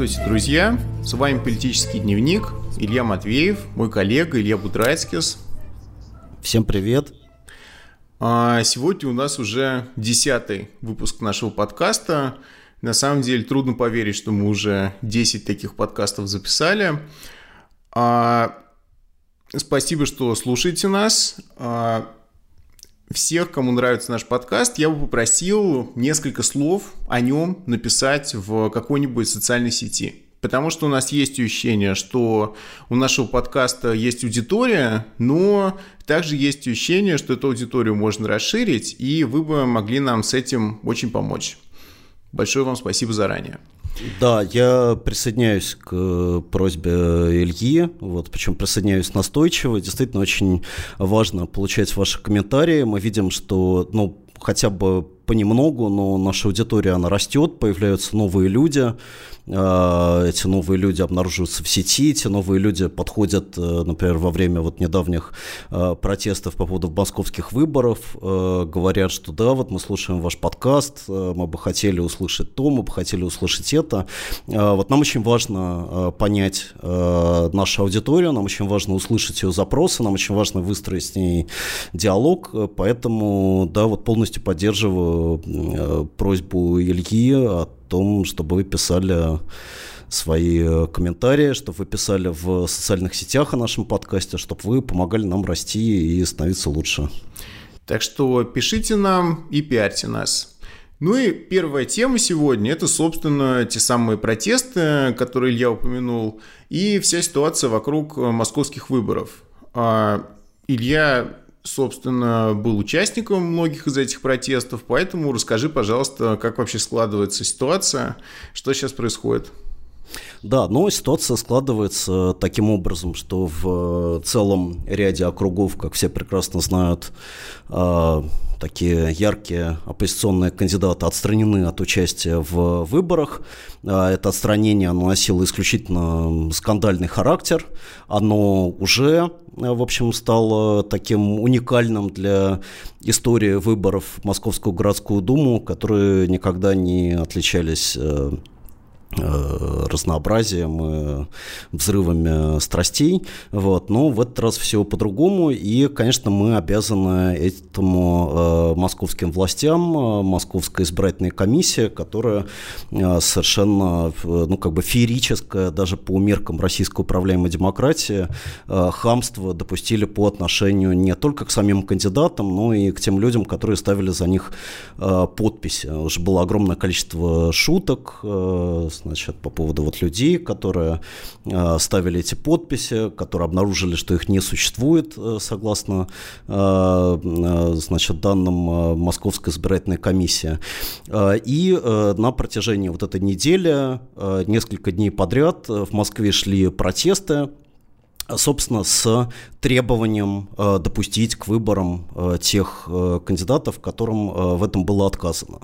Здравствуйте, друзья! С вами «Политический дневник», Илья Матвеев, мой коллега Илья Будрайцкис. Всем привет! А сегодня у нас уже десятый выпуск нашего подкаста. На самом деле трудно поверить, что мы уже 10 таких подкастов записали. А, спасибо, что слушаете нас. Всех, кому нравится наш подкаст, я бы попросил несколько слов о нем написать в какой-нибудь социальной сети. Потому что у нас есть ощущение, что у нашего подкаста есть аудитория, но также есть ощущение, что эту аудиторию можно расширить, и вы бы могли нам с этим очень помочь. Большое вам спасибо заранее. Да, я присоединяюсь к э, просьбе Ильи, вот, причем присоединяюсь настойчиво. Действительно, очень важно получать ваши комментарии. Мы видим, что ну, хотя бы понемногу, но наша аудитория, она растет, появляются новые люди, эти новые люди обнаруживаются в сети, эти новые люди подходят, э, например, во время вот недавних э, протестов по поводу московских выборов, э, говорят, что да, вот мы слушаем ваш подкаст, мы бы хотели услышать то, мы бы хотели услышать это. Вот нам очень важно понять нашу аудиторию, нам очень важно услышать ее запросы, нам очень важно выстроить с ней диалог, поэтому, да, вот полностью поддерживаю просьбу Ильи о том, чтобы вы писали свои э, комментарии, чтобы вы писали в социальных сетях о нашем подкасте, чтобы вы помогали нам расти и становиться лучше. Так что пишите нам и пиарьте нас. Ну и первая тема сегодня – это, собственно, те самые протесты, которые я упомянул, и вся ситуация вокруг э, московских выборов. А, Илья собственно, был участником многих из этих протестов, поэтому расскажи, пожалуйста, как вообще складывается ситуация, что сейчас происходит. Да, но ситуация складывается таким образом, что в целом ряде округов, как все прекрасно знают, а, такие яркие оппозиционные кандидаты отстранены от участия в выборах. А, это отстранение носило исключительно скандальный характер. Оно уже, в общем, стало таким уникальным для истории выборов в Московскую городскую думу, которые никогда не отличались э, Э, разнообразием, э, взрывами страстей. Вот. Но в этот раз все по-другому. И, конечно, мы обязаны этому э, московским властям, Московская избирательная комиссия, которая совершенно ну, как бы феерическая даже по меркам российской управляемой демократии хамство допустили по отношению не только к самим кандидатам, но и к тем людям, которые ставили за них подписи. Уже было огромное количество шуток, значит, по поводу вот людей, которые э, ставили эти подписи, которые обнаружили, что их не существует, э, согласно, э, э, значит, данным э, Московской избирательной комиссии. Э, и на протяжении вот этой недели, несколько дней подряд в Москве шли протесты, собственно, с требованием э, допустить к выборам э, тех э, кандидатов, которым э, в этом было отказано.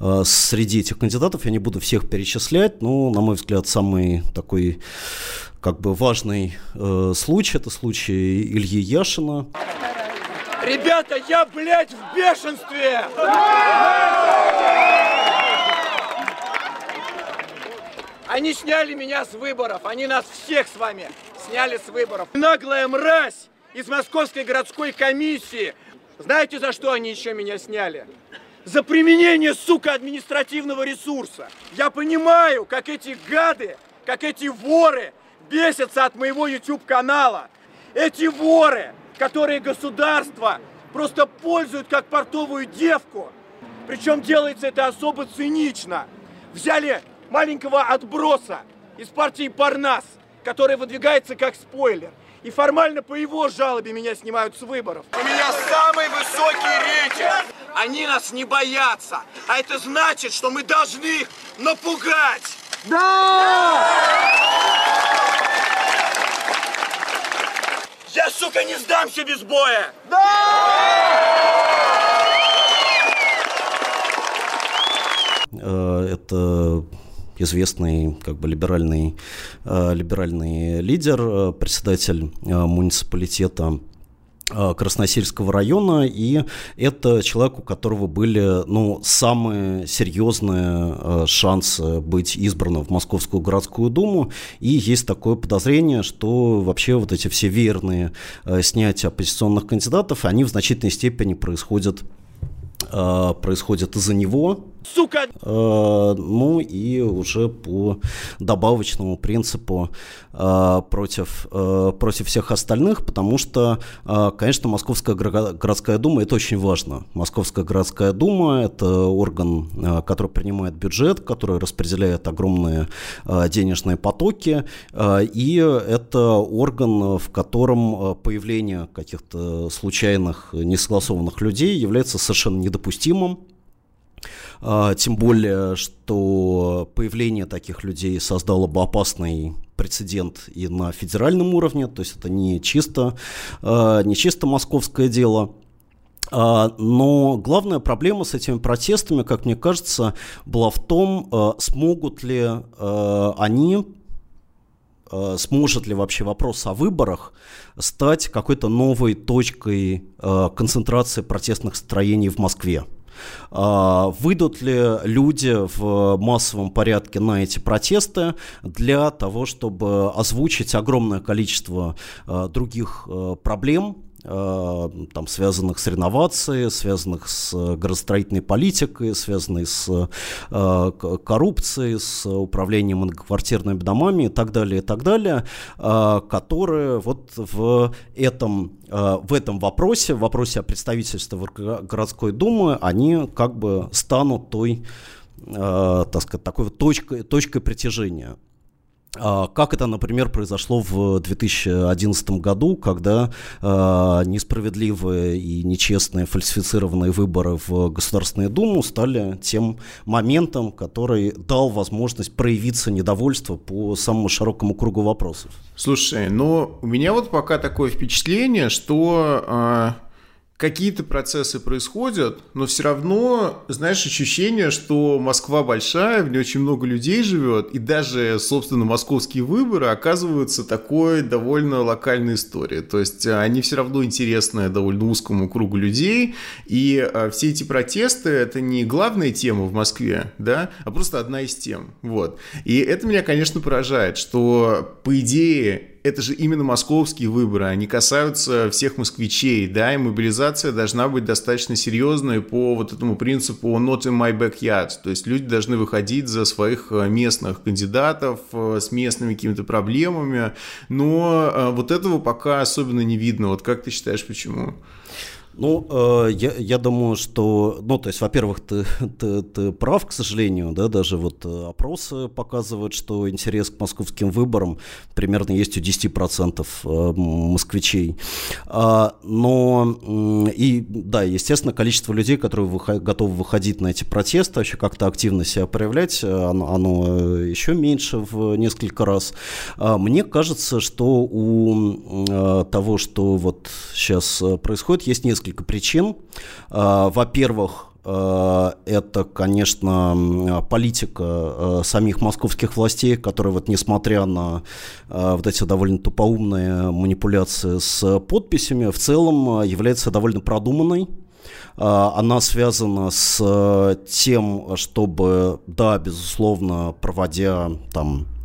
Э, среди этих кандидатов я не буду всех перечислять, но, на мой взгляд, самый такой как бы важный э, случай, это случай Ильи Яшина. Ребята, я, блядь, в бешенстве! Они сняли меня с выборов, они нас всех с вами сняли с выборов. Наглая мразь из Московской городской комиссии. Знаете, за что они еще меня сняли? За применение, сука, административного ресурса. Я понимаю, как эти гады, как эти воры бесятся от моего YouTube-канала. Эти воры, которые государство просто пользуют как портовую девку. Причем делается это особо цинично. Взяли маленького отброса из партии Парнас, который выдвигается как спойлер. И формально по его жалобе меня снимают с выборов. У меня самый высокий рейтинг. Они нас не боятся. А это значит, что мы должны их напугать. Да! Я, сука, не сдамся без боя! Да! Э, это известный как бы либеральный, э, либеральный лидер, э, председатель э, муниципалитета Э, Красносельского района, и это человек, у которого были ну, самые серьезные э, шансы быть избранным в Московскую городскую думу, и есть такое подозрение, что вообще вот эти все верные э, снятия оппозиционных кандидатов, они в значительной степени происходят происходят из-за него, сука! Э, ну и уже по добавочному принципу э, против, э, против всех остальных, потому что, э, конечно, Московская городская дума – это очень важно. Московская городская дума – это орган, э, который принимает бюджет, который распределяет огромные э, денежные потоки, э, и это орган, в котором э, появление каких-то случайных, несогласованных людей является совершенно недопустимым. А, тем более, что появление таких людей создало бы опасный прецедент и на федеральном уровне, то есть это не чисто, а, не чисто московское дело. А, но главная проблема с этими протестами, как мне кажется, была в том, смогут ли они сможет ли вообще вопрос о выборах стать какой-то новой точкой концентрации протестных строений в Москве. А, выйдут ли люди в массовом порядке на эти протесты для того, чтобы озвучить огромное количество а, других а, проблем, там, связанных с реновацией, связанных с градостроительной политикой, связанных с э, коррупцией, с управлением многоквартирными домами и так далее, и так далее, э, которые вот в этом, в этом вопросе, в вопросе о представительстве городской думы, они как бы станут той, так сказать, такой точкой, точкой притяжения. А, как это, например, произошло в 2011 году, когда э, несправедливые и нечестные фальсифицированные выборы в Государственную Думу стали тем моментом, который дал возможность проявиться недовольство по самому широкому кругу вопросов. Слушай, ну у меня вот пока такое впечатление, что э, какие-то процессы происходят, но все равно, знаешь, ощущение, что Москва большая, в ней очень много людей живет, и даже, собственно, московские выборы оказываются такой довольно локальной историей. То есть э, они все равно интересны довольно узкому кругу людей, и э, все эти протесты — это не главная тема в Москве, да, а просто одна из тем. Вот. И это меня, конечно, поражает, что, по идее, это же именно московские выборы, они касаются всех москвичей, да, и мобилизация должна быть достаточно серьезной по вот этому принципу not in my backyard, то есть люди должны выходить за своих э, местных кандидатов э, с местными какими-то проблемами, но э, вот этого пока особенно не видно, вот как ты считаешь, почему? Ну, э, я, я думаю, что, ну, то есть, во-первых, ты, ты, ты прав, к сожалению, да, даже вот э, опросы показывают, что интерес к московским выборам примерно есть у 10% э, москвичей. А, но, и, да, естественно, количество людей, которые выход, готовы выходить на эти протесты, вообще как-то активно себя проявлять, оно, оно еще меньше в несколько раз. А, мне кажется, что у того, что вот сейчас происходит, есть несколько несколько причин. А, во-первых, а, это, конечно, политика а, самих московских властей, которые вот несмотря на вот эти довольно тупоумные манипуляции с подписями, в целом является довольно продуманной. Она связана с тем, чтобы, да, безусловно, проводя там Э,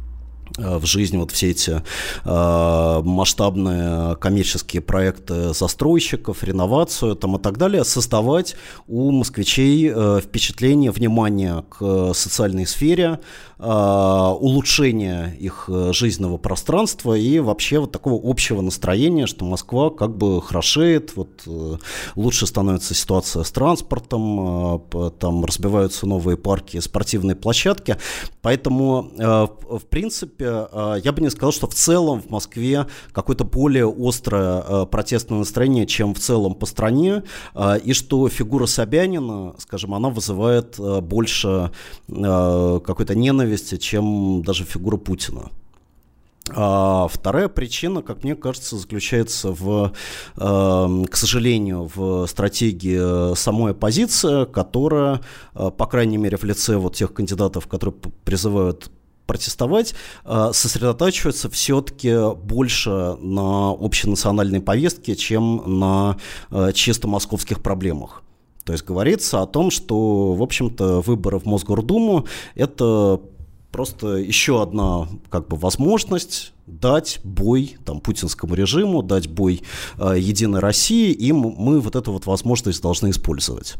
в жизнь вот все эти э, масштабные коммерческие проекты застройщиков, реновацию там и так далее, создавать у москвичей э, впечатление, внимание к социальной сфере, э, улучшение их э, жизненного пространства и вообще вот такого общего настроения, что Москва как бы хорошеет, вот э, лучше становится ситуация с транспортом, там разбиваются новые парки, спортивные площадки, поэтому в принципе я бы не сказал, что в целом в Москве какое-то более острое протестное настроение, чем в целом по стране, и что фигура Собянина, скажем, она вызывает больше какой-то ненависти, чем даже фигура Путина. А вторая причина, как мне кажется, заключается в, к сожалению, в стратегии самой оппозиции, которая, по крайней мере, в лице вот тех кандидатов, которые призывают протестовать, сосредотачивается все-таки больше на общенациональной повестке, чем на чисто московских проблемах. То есть говорится о том, что, в общем-то, выборы в Мосгордуму – это просто еще одна как бы возможность дать бой там, путинскому режиму, дать бой э, Единой России, и мы вот эту вот возможность должны использовать.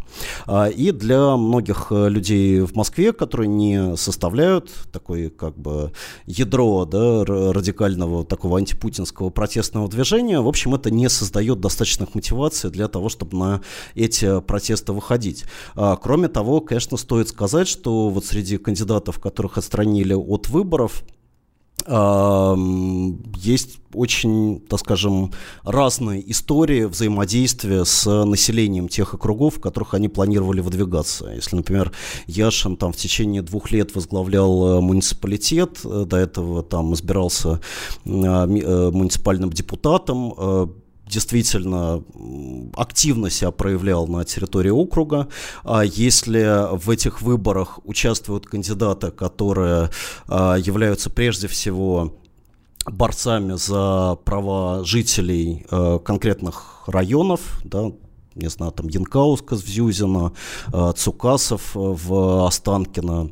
А, и для многих э, людей в Москве, которые не составляют такое как бы ядро да, радикального такого антипутинского протестного движения, в общем, это не создает достаточных мотиваций для того, чтобы на эти протесты выходить. А, кроме того, конечно, стоит сказать, что вот среди кандидатов, которых отстранили от выборов, есть очень, так скажем, разные истории взаимодействия с населением тех округов, в которых они планировали выдвигаться. Если, например, Яшин там в течение двух лет возглавлял э, муниципалитет, э, до этого там избирался э, муниципальным депутатом, действительно активно себя проявлял на территории округа. А если в этих выборах участвуют кандидаты, которые а, являются прежде всего борцами за права жителей а, конкретных районов, да, не знаю, там Янкаускас в Зюзино, Цукасов в Останкино,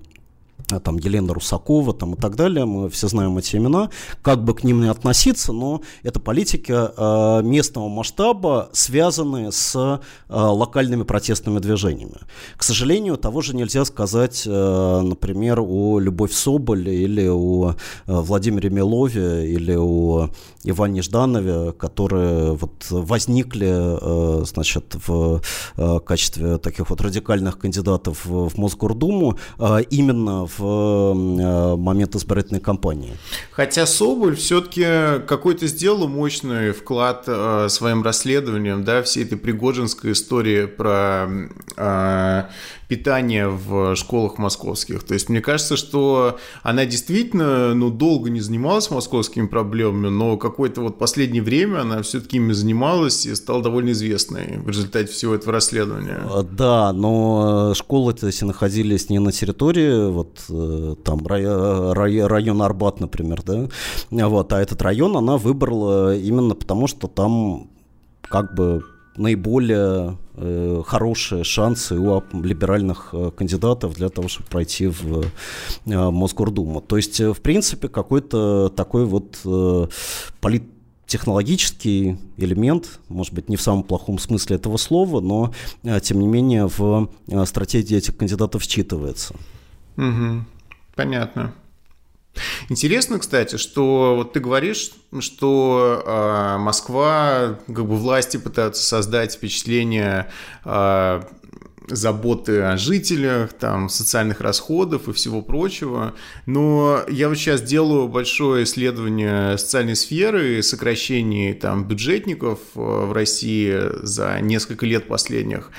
там Елена Русакова там, и так далее, мы все знаем эти имена, как бы к ним не относиться, но это политики э, местного масштаба, связанные с э, локальными протестными движениями. К сожалению, того же нельзя сказать, э, например, о Любовь Соболь или о э, Владимире Милове или о Иване Жданове, которые вот возникли э, значит, в э, качестве таких вот радикальных кандидатов в, в Мосгордуму э, именно в э, момент избирательной кампании. Хотя Соболь все-таки какой-то сделал мощный вклад э, своим расследованием, да, всей этой пригожинской истории про э, питания в школах московских. То есть мне кажется, что она действительно ну, долго не занималась московскими проблемами, но какое-то вот последнее время она все-таки ими занималась и стала довольно известной в результате всего этого расследования. А, да, но школы-то все находились не на территории, вот э, там район Арбат, например, да, вот, а этот район она выбрала именно потому, что там как бы наиболее э, хорошие шансы у либеральных э, кандидатов для того, чтобы пройти в э, Мосгордуму. То есть, э, в принципе, какой-то такой вот э, полит элемент, может быть, не в самом плохом смысле этого слова, но, э, тем не менее, в стратегии этих кандидатов считывается. Угу. Понятно. Интересно, кстати, что вот ты говоришь, что э, Москва, как бы власти пытаются создать впечатление э, заботы о жителях, там, социальных расходов и всего прочего. Но я вот сейчас делаю большое исследование социальной сферы сокращений там, бюджетников э, в России за несколько лет последних.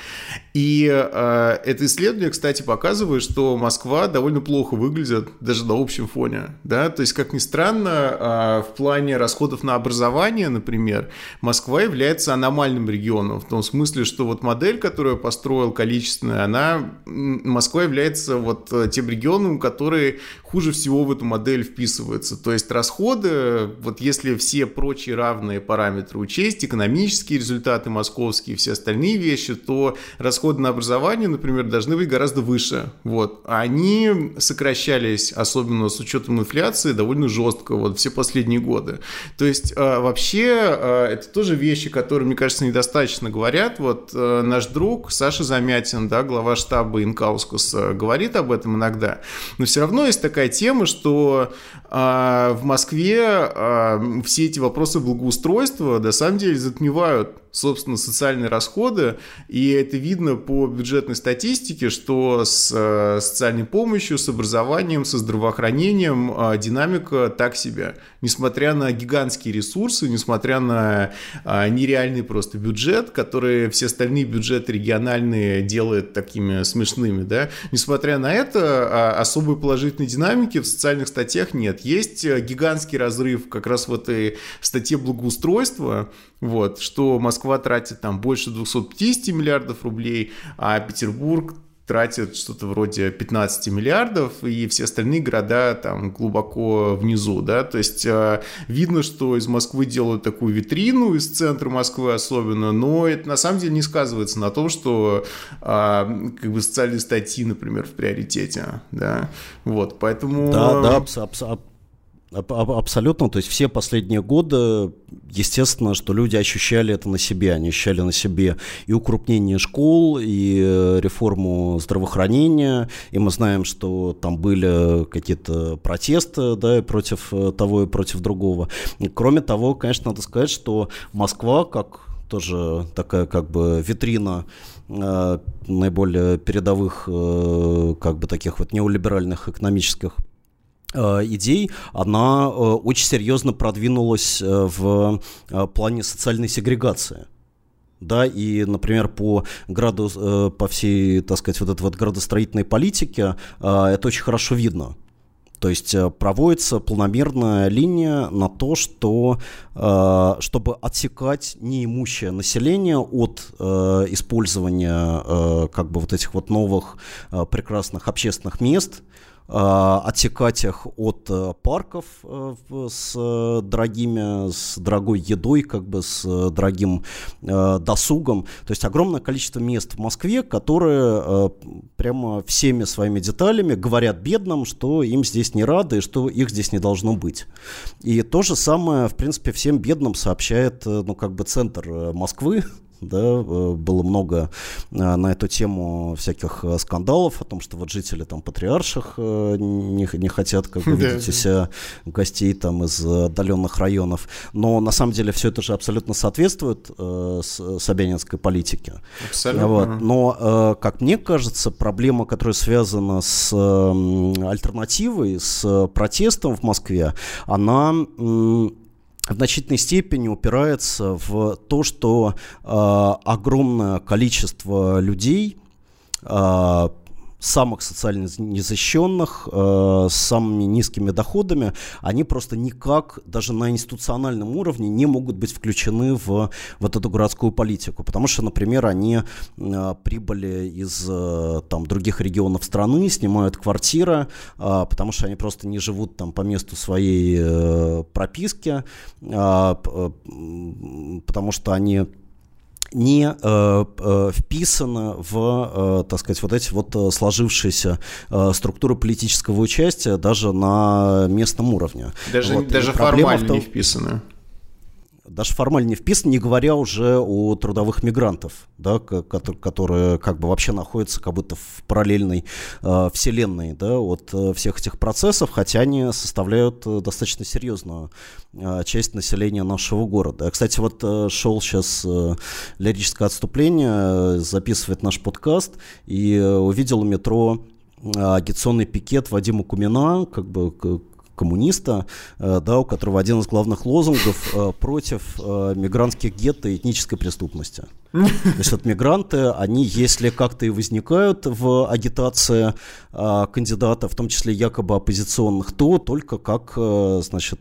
И э, это исследование, кстати, показывает, что Москва довольно плохо выглядит даже на общем фоне. Да? То есть, как ни странно, э, в плане расходов на образование, например, Москва является аномальным регионом. В том смысле, что вот модель, которую построил количественная, она, Москва является вот э, тем регионом, который хуже всего в эту модель вписывается. То есть расходы, вот если все прочие равные параметры учесть, экономические результаты московские, все остальные вещи, то расходы на образование, например, должны быть гораздо выше. Вот. Они сокращались, особенно с учетом инфляции, довольно жестко вот все последние годы. То есть а, вообще а, это тоже вещи, которые, мне кажется, недостаточно говорят. Вот наш друг Саша Замятин, да, глава штаба Инкаускуса, говорит об этом иногда. Но все равно есть такая тема, что э, в Москве э, все эти вопросы благоустройства на самом деле затмевают собственно, социальные расходы, и это видно по бюджетной статистике, что с э, социальной помощью, с образованием, со здравоохранением э, динамика так себе. Несмотря на гигантские ресурсы, несмотря на э, нереальный просто бюджет, который все остальные бюджеты региональные делают такими смешными, да, несмотря на это, особой положительной динамики в социальных статьях нет. Есть гигантский разрыв как раз в этой статье благоустройства, вот, что Москва тратит там больше 250 миллиардов рублей, а Петербург тратит что-то вроде 15 миллиардов, и все остальные города там глубоко внизу, да, то есть э, видно, что из Москвы делают такую витрину, из центра Москвы особенно, но это на самом деле не сказывается на том, что э, как бы социальные статьи, например, в приоритете, да, вот, поэтому... Да, да, абс- абс- Абсолютно, то есть все последние годы, естественно, что люди ощущали это на себе, они ощущали на себе и укрупнение школ, и э, реформу здравоохранения, и мы знаем, что там были какие-то протесты да, против э, того и против другого. И, кроме того, конечно, надо сказать, что Москва, как тоже такая как бы витрина э, наиболее передовых э, как бы таких вот неолиберальных экономических идей, она э, очень серьезно продвинулась э, в плане социальной сегрегации. Да, и, например, по граду, по всей, так сказать, вот этой вот градостроительной политике это очень хорошо видно. То есть проводится планомерная линия на то, что чтобы отсекать неимущее население от использования как бы вот этих вот новых прекрасных общественных мест, Э, отсекать их от э, парков э, с дорогими, с дорогой едой, как бы с дорогим досугом. То есть огромное количество мест в Москве, которые прямо всеми своими деталями говорят бедным, что им здесь не рады и что их здесь не должно быть. И то же самое, в принципе, всем бедным сообщает, ну, как бы центр Москвы, да, э, было много э, на эту тему всяких э, скандалов о том, что вот жители там патриарших не, не хотят как бы видеть у себя гостей там из отдаленных районов, но на самом деле все это же абсолютно соответствует э, собянинской политике. Абсолютно. Вот. Но, как мне кажется, проблема, которая связана с альтернативой, с протестом в Москве, она в значительной степени упирается в то, что э, огромное количество людей э, самых социально незащищенных, э, с самыми низкими доходами, они просто никак, даже на институциональном уровне, не могут быть включены в вот эту городскую политику. Потому что, например, они э, прибыли из э, там, других регионов страны, снимают квартиры, потому что они просто не живут там по месту своей прописки, потому что они не э, э, вписано в, э, так сказать, вот эти вот э, сложившиеся э, структуры политического участия даже на местном уровне. Даже, вот. даже формально том, не вписаны даже формально не вписан, не говоря уже о трудовых мигрантов, да, которые, как бы вообще находятся как будто в параллельной э, вселенной да, от э, всех этих процессов, хотя они составляют э, достаточно серьезную э, часть населения нашего города. Кстати, вот э, шел сейчас э, лирическое отступление, э, записывает наш подкаст, и увидел метро агитационный пикет Вадима Кумина, как бы коммуниста, э, да, у которого один из главных лозунгов э, против э, мигрантских гетто и этнической преступности. То есть вот мигранты, они, если как-то и возникают в агитации кандидатов, в том числе якобы оппозиционных, то только как, значит...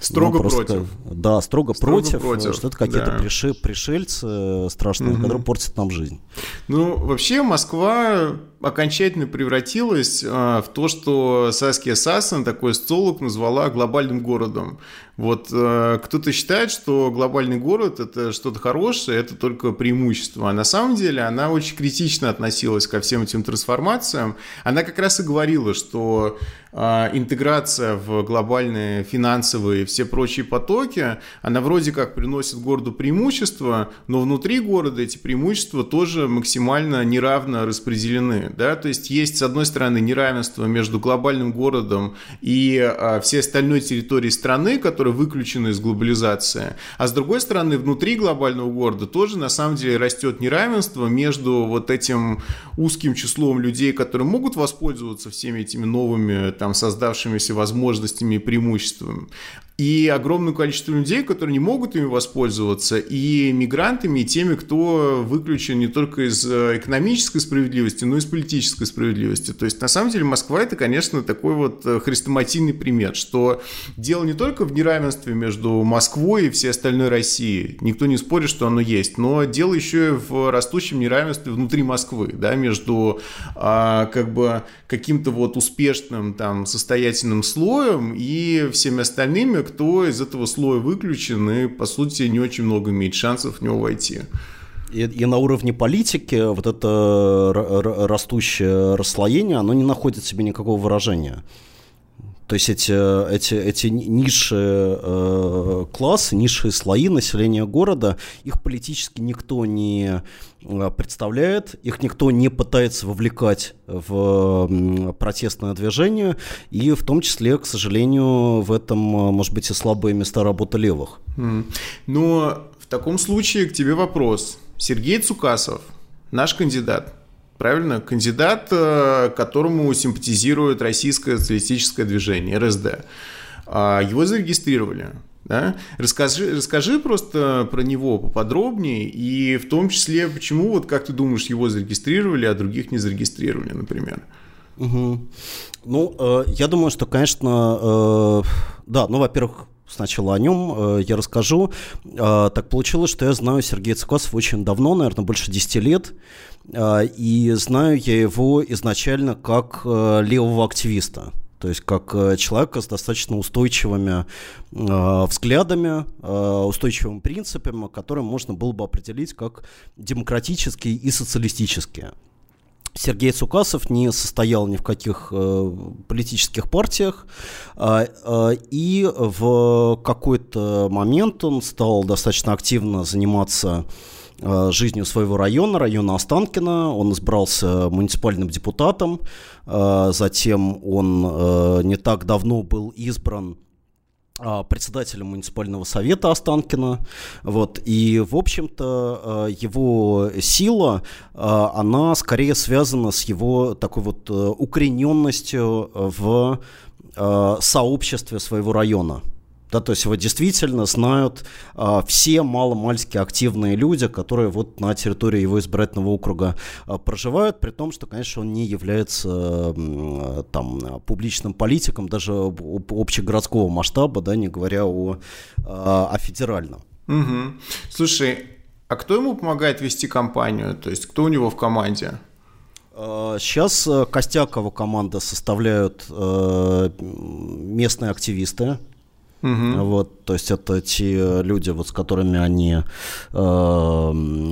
Строго ну, просто, против. Да, строго, строго против, против, что это какие-то да. приши, пришельцы страшные, угу. которые портят нам жизнь. Ну, вообще Москва окончательно превратилась в то, что Саския Сасан такой столок назвала глобальным городом. Вот э, кто-то считает, что глобальный город это что-то хорошее, это только преимущество. А на самом деле она очень критично относилась ко всем этим трансформациям. Она как раз и говорила, что э, интеграция в глобальные финансовые и все прочие потоки, она вроде как приносит городу преимущества, но внутри города эти преимущества тоже максимально неравно распределены. Да? То есть есть, с одной стороны, неравенство между глобальным городом и э, всей остальной территорией страны, которая которые выключены из глобализации. А с другой стороны, внутри глобального города тоже на самом деле растет неравенство между вот этим узким числом людей, которые могут воспользоваться всеми этими новыми там создавшимися возможностями и преимуществами, и огромное количество людей, которые не могут ими воспользоваться, и мигрантами, и теми, кто выключен не только из э, экономической справедливости, но и из политической справедливости. То есть, на самом деле, Москва – это, конечно, такой вот э, хрестоматийный пример, что дело не только в неравенстве между Москвой и всей остальной Россией, никто не спорит, что оно есть, но дело еще и в растущем неравенстве внутри Москвы, да, между а, как бы каким-то вот успешным, там, состоятельным слоем и всеми остальными, кто из этого слоя выключен и, по сути, не очень много имеет шансов в него войти. И, и на уровне политики вот это растущее расслоение, оно не находит себе никакого выражения. То есть эти, эти, эти низшие э, классы, низшие слои населения города, их политически никто не э, представляет, их никто не пытается вовлекать в протестное движение, и в том числе, к сожалению, в этом, может быть, и слабые места работы левых. Но в таком случае к тебе вопрос. Сергей Цукасов, наш кандидат – правильно? Кандидат, э, которому симпатизирует российское социалистическое движение, РСД. А, его зарегистрировали. Да? Расскажи, расскажи просто про него поподробнее, и в том числе, почему, вот как ты думаешь, его зарегистрировали, а других не зарегистрировали, например? Угу. Ну, э, я думаю, что, конечно, э, да, ну, во-первых, сначала о нем э, я расскажу. Э, так получилось, что я знаю Сергея Цикосова очень давно, наверное, больше 10 лет. А, и знаю я его изначально как э, левого активиста. То есть как э, человека с достаточно устойчивыми э, взглядами, э, устойчивыми принципами, которые можно было бы определить как демократические и социалистические. Сергей Цукасов не состоял ни в каких э, политических партиях, э, э, и в какой-то момент он стал достаточно активно заниматься жизнью своего района, района Останкина. Он избрался муниципальным депутатом, э, затем он э, не так давно был избран председателем муниципального совета Останкина. Вот. И, в общем-то, его сила, она скорее связана с его такой вот укорененностью в сообществе своего района. Да, то есть его действительно знают а, все маломальски активные люди, которые вот на территории его избирательного округа а, проживают, при том, что, конечно, он не является а, там публичным политиком даже общегородского масштаба, да, не говоря о, а, о федеральном. Угу. Слушай, а кто ему помогает вести кампанию? То есть кто у него в команде? Сейчас а, костяк его команды составляют э, местные активисты, Угу. Вот, то есть это те люди, вот, с которыми они э,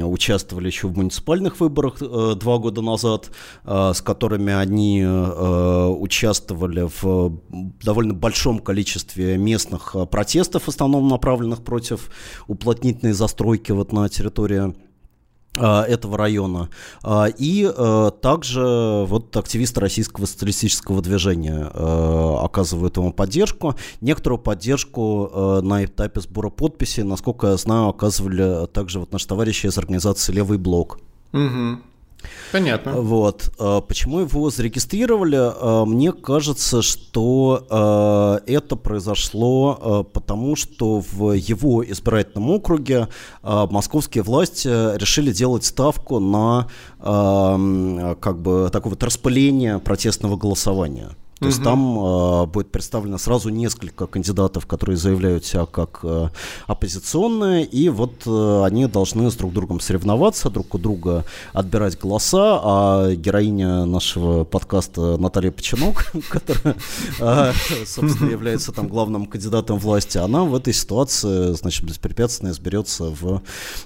участвовали еще в муниципальных выборах э, два года назад, э, с которыми они э, участвовали в довольно большом количестве местных э, протестов, в основном направленных против уплотнительной застройки вот на территории этого района. А, и а, также вот активисты российского социалистического движения оказывают ему поддержку. Некоторую поддержку на этапе сбора подписей, насколько я знаю, оказывали также вот наши товарищи из организации «Левый блок». Угу. Понятно. Вот. А, почему его зарегистрировали? А, мне кажется, что а, это произошло потому, что в его избирательном округе московские власти решили делать ставку на как бы такое вот распыление протестного голосования. То угу. есть там э, будет представлено сразу несколько кандидатов, которые заявляют себя как э, оппозиционные, и вот э, они должны с друг другом соревноваться, друг у друга отбирать голоса, а героиня нашего подкаста Наталья Починок, которая, э, собственно, является там главным кандидатом власти, она в этой ситуации, значит, беспрепятственно изберется в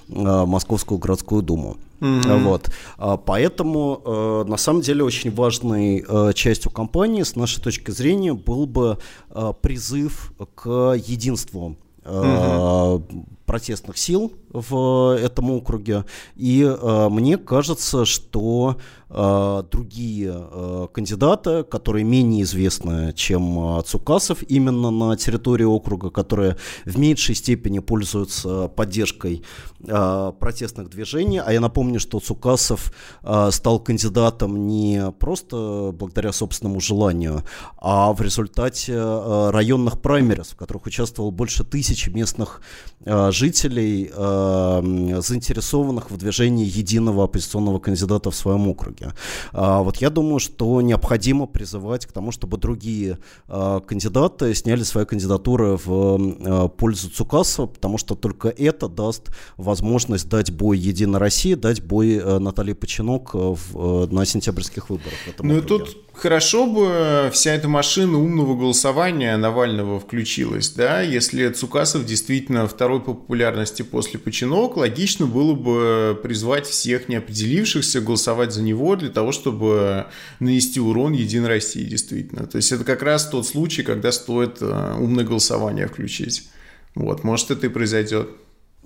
э, Московскую городскую думу. Mm-hmm. Вот. А, поэтому, э, на самом деле, очень важной э, частью кампании, с нашей точки зрения, был бы э, призыв к единству угу. Протестных сил в этом округе. И мне кажется, что э, другие э, кандидаты, которые менее известны, чем э, Цукасов именно на территории округа, которые в меньшей степени пользуются поддержкой э, протестных движений. А я напомню, что Цукасов э, стал кандидатом не просто благодаря собственному желанию, а в результате э, районных праймерис, в которых участвовало больше тысячи местных э, жителей, э, заинтересованных в движении единого оппозиционного кандидата в своем округе. А, вот я думаю, что необходимо призывать к тому, чтобы другие а, кандидаты сняли свои кандидатуры в а, пользу Цукасова, потому что только это даст возможность дать бой Единой России, дать бой Наталье Починок в, на сентябрьских выборах. Ну и тут хорошо бы вся эта машина умного голосования Навального включилась, да, если Цукасов действительно второй по популярности после Починок, логично было бы призвать всех неопределившихся голосовать за него для того, чтобы нанести урон Единой России, действительно. То есть это как раз тот случай, когда стоит э, умное голосование включить. Вот, может, это и произойдет.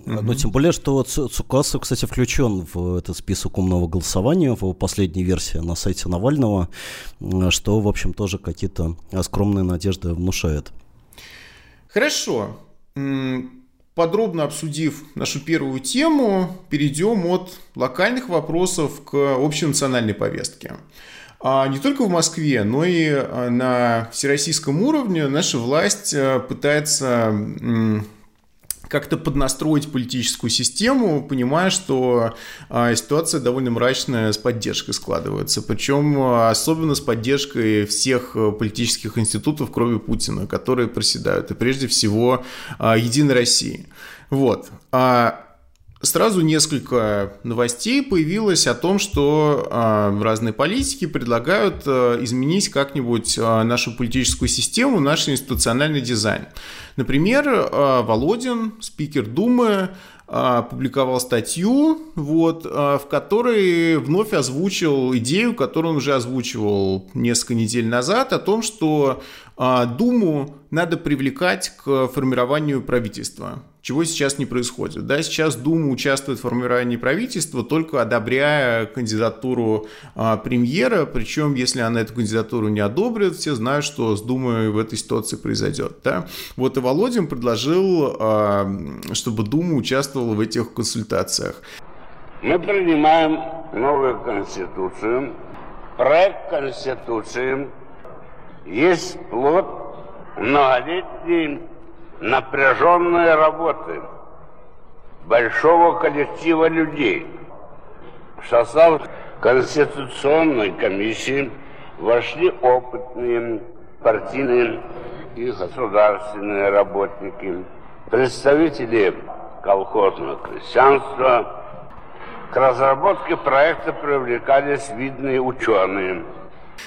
Но ну, тем более, что Цукасов, кстати, включен в этот список умного голосования, в его последней версии на сайте Навального, что, в общем, тоже какие-то скромные надежды внушает. Хорошо. Подробно обсудив нашу первую тему, перейдем от локальных вопросов к общенациональной повестке. А не только в Москве, но и а, на всероссийском уровне наша власть э, пытается как-то поднастроить политическую систему, понимая, что а, ситуация довольно мрачная с поддержкой складывается. Причем а, особенно с поддержкой всех а, политических институтов, кроме Путина, которые проседают. И прежде всего а, Единой России. Вот. А Сразу несколько новостей появилось о том, что э, разные политики предлагают э, изменить как-нибудь э, нашу политическую систему, наш институциональный дизайн. Например, э, Володин, спикер Думы, опубликовал статью, вот, в которой вновь озвучил идею, которую он уже озвучивал несколько недель назад, о том, что Думу надо привлекать к формированию правительства чего сейчас не происходит. Да, сейчас Дума участвует в формировании правительства, только одобряя кандидатуру а, премьера, причем если она эту кандидатуру не одобрит, все знают, что с Думой в этой ситуации произойдет. Да? Вот и Володин предложил, а, чтобы Дума участвовала в этих консультациях. Мы принимаем новую конституцию. Проект конституции есть плод многолетней напряженной работы большого коллектива людей. В состав Конституционной комиссии вошли опытные партийные и государственные работники, представители колхозного крестьянства. К разработке проекта привлекались видные ученые –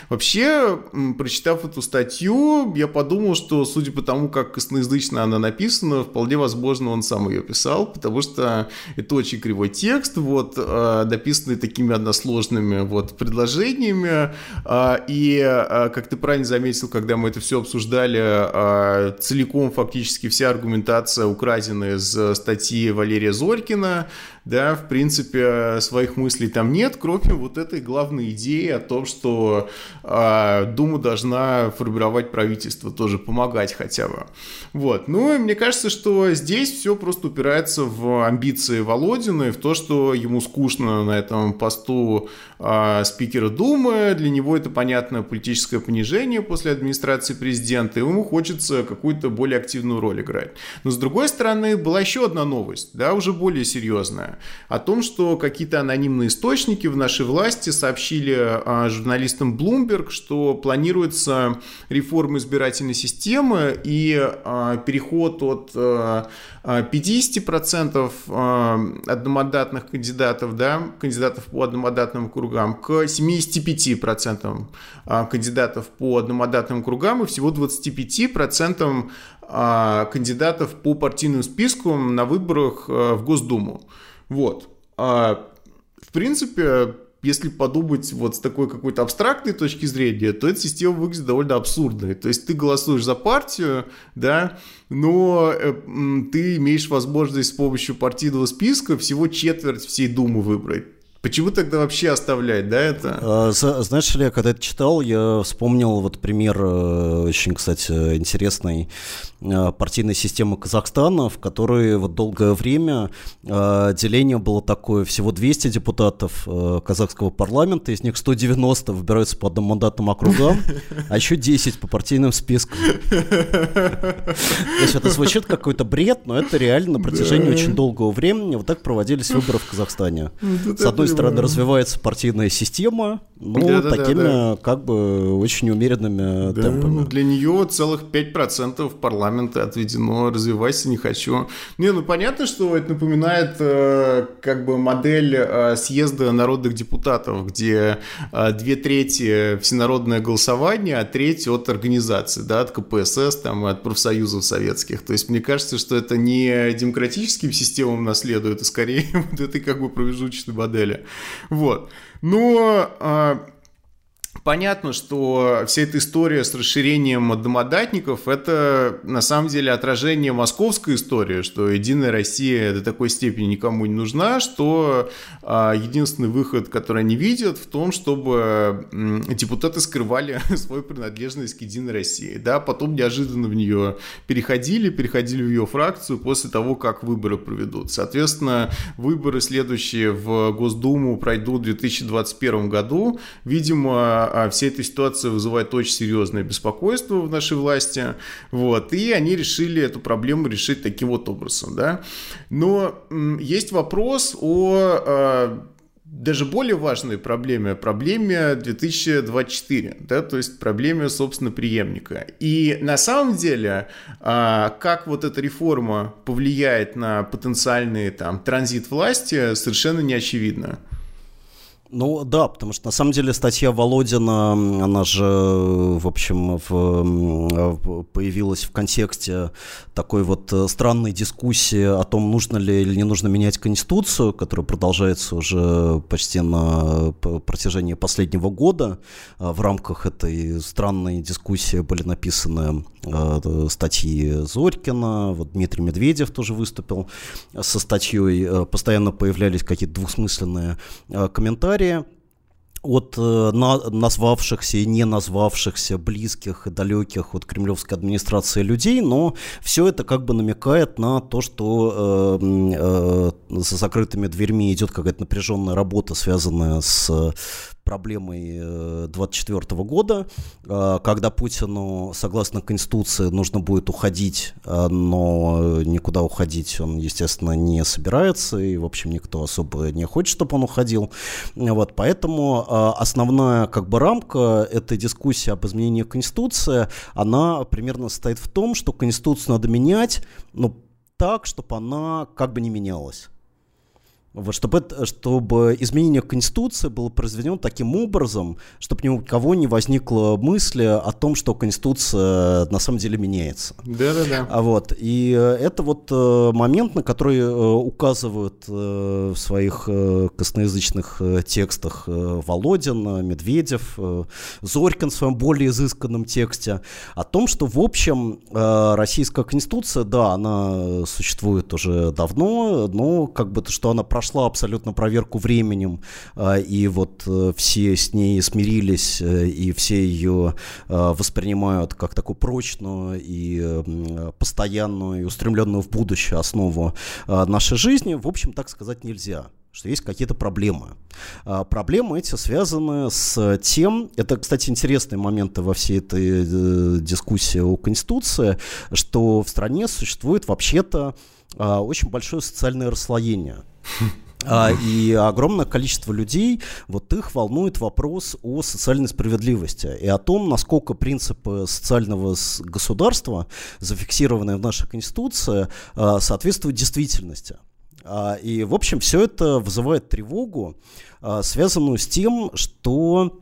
Вообще, прочитав эту статью, я подумал, что, судя по тому, как косноязычно она написана, вполне возможно, он сам ее писал, потому что это очень кривой текст, вот, а, написанный такими односложными вот предложениями, а, и, а, как ты правильно заметил, когда мы это все обсуждали, целиком фактически вся аргументация украдена из статьи Валерия Зорькина, да, в принципе, своих мыслей там нет, кроме вот этой главной идеи о том, что э, Дума должна формировать правительство, тоже помогать хотя бы. Вот. Ну, и мне кажется, что здесь все просто упирается в амбиции Володина и в то, что ему скучно на этом посту э, спикера Думы, для него это, понятно, политическое понижение после администрации президента, и ему хочется какую-то более активную роль играть. Но, с другой стороны, была еще одна новость, да, уже более серьезная о том, что какие-то анонимные источники в нашей власти сообщили а, журналистам Bloomberg, что планируется реформа избирательной системы и а, переход от 50% а, одномандатных кандидатов, да, кандидатов по одномандатным кругам, к 75% кандидатов по одномандатным кругам и всего 25% кандидатов по партийным спискам на выборах в Госдуму. Вот. А, в принципе, если подумать вот с такой какой-то абстрактной точки зрения, то эта система выглядит довольно абсурдной. То есть ты голосуешь за партию, да, но э, ты имеешь возможность с помощью партийного списка всего четверть всей Думы выбрать. Почему тогда вообще оставлять, да, это? А, знаешь ли, когда это читал, я вспомнил вот пример э, очень, кстати, интересной э, партийной системы Казахстана, в которой вот долгое время э, деление было такое, всего 200 депутатов казахского парламента, из них 190 выбираются по одномандатным округам, а еще 10 по партийным спискам. То есть это звучит какой-то бред, но это реально на протяжении очень долгого времени вот так проводились выборы в Казахстане. Ну, С одной стороны, развивается партийная система, но да, такими да, да. как бы очень умеренными да, темпами. Ну, для нее целых 5% парламента отведено «развивайся, не хочу». Не, ну понятно, что это напоминает э, как бы модель э, съезда народных депутатов, где э, две трети всенародное голосование, а треть от организации, да, от КПСС, там, от профсоюзов советских. То есть мне кажется, что это не демократическим системам наследует, а скорее вот этой как бы промежуточной модели. Вот. Но а, Понятно, что вся эта история с расширением домодатников – это на самом деле отражение московской истории, что Единая Россия до такой степени никому не нужна, что а, единственный выход, который они видят, в том, чтобы депутаты скрывали свою принадлежность к Единой России. Да, потом неожиданно в нее переходили, переходили в ее фракцию после того, как выборы проведут. Соответственно, выборы следующие в Госдуму пройдут в 2021 году. Видимо, а вся эта ситуация вызывает очень серьезное беспокойство в нашей власти, вот, и они решили эту проблему решить таким вот образом, да. Но есть вопрос о а, даже более важной проблеме, проблеме 2024, да, то есть проблеме, собственно, преемника. И на самом деле, а, как вот эта реформа повлияет на потенциальный там транзит власти, совершенно не очевидно. Ну да, потому что на самом деле статья Володина, она же, в общем, в, появилась в контексте такой вот э, странной дискуссии о том, нужно ли или не нужно менять Конституцию, которая продолжается уже почти на протяжении последнего года. А в рамках этой странной дискуссии были написаны э, статьи Зорькина, вот Дмитрий Медведев тоже выступил со статьей, э, постоянно появлялись какие-то двусмысленные комментарии, комментарии от э, на, назвавшихся и не назвавшихся близких и далеких от кремлевской администрации людей, но все это как бы намекает на то, что э, э, за закрытыми дверьми идет какая-то напряженная работа, связанная с проблемой 24 э, года, э, когда Путину, согласно Конституции, нужно будет уходить, э, но никуда уходить он, естественно, не собирается, и, в общем, никто особо не хочет, чтобы он уходил. Вот, поэтому основная как бы рамка этой дискуссии об изменении Конституции, она примерно состоит в том, что Конституцию надо менять, ну, так, чтобы она как бы не менялась. Вот, чтобы, чтобы изменение Конституции было произведено таким образом, чтобы ни у кого не возникло мысли о том, что Конституция на самом деле меняется. Да-да-да. А вот, и э, это вот э, момент, на который э, указывают в своих косноязычных текстах Володин, Медведев, Зорькин в своем более изысканном тексте, о том, что, в общем, российская Конституция, да, она существует уже давно, но как бы, что она прошла абсолютно проверку временем, а, и вот э, все с ней смирились, э, и все ее э, воспринимают как такую прочную и постоянную, и устремленную в будущее основу нашей жизни, в общем, так сказать нельзя что есть какие-то проблемы. Проблемы эти связаны с тем, это, кстати, интересные моменты во всей этой э, дискуссии о Конституции, что в стране существует вообще-то очень большое социальное расслоение. А, и огромное количество людей, вот их волнует вопрос о социальной справедливости и о том, насколько принципы социального государства, зафиксированные в нашей Конституции, а, соответствуют действительности. А, и, в общем, все это вызывает тревогу, связанную с тем, что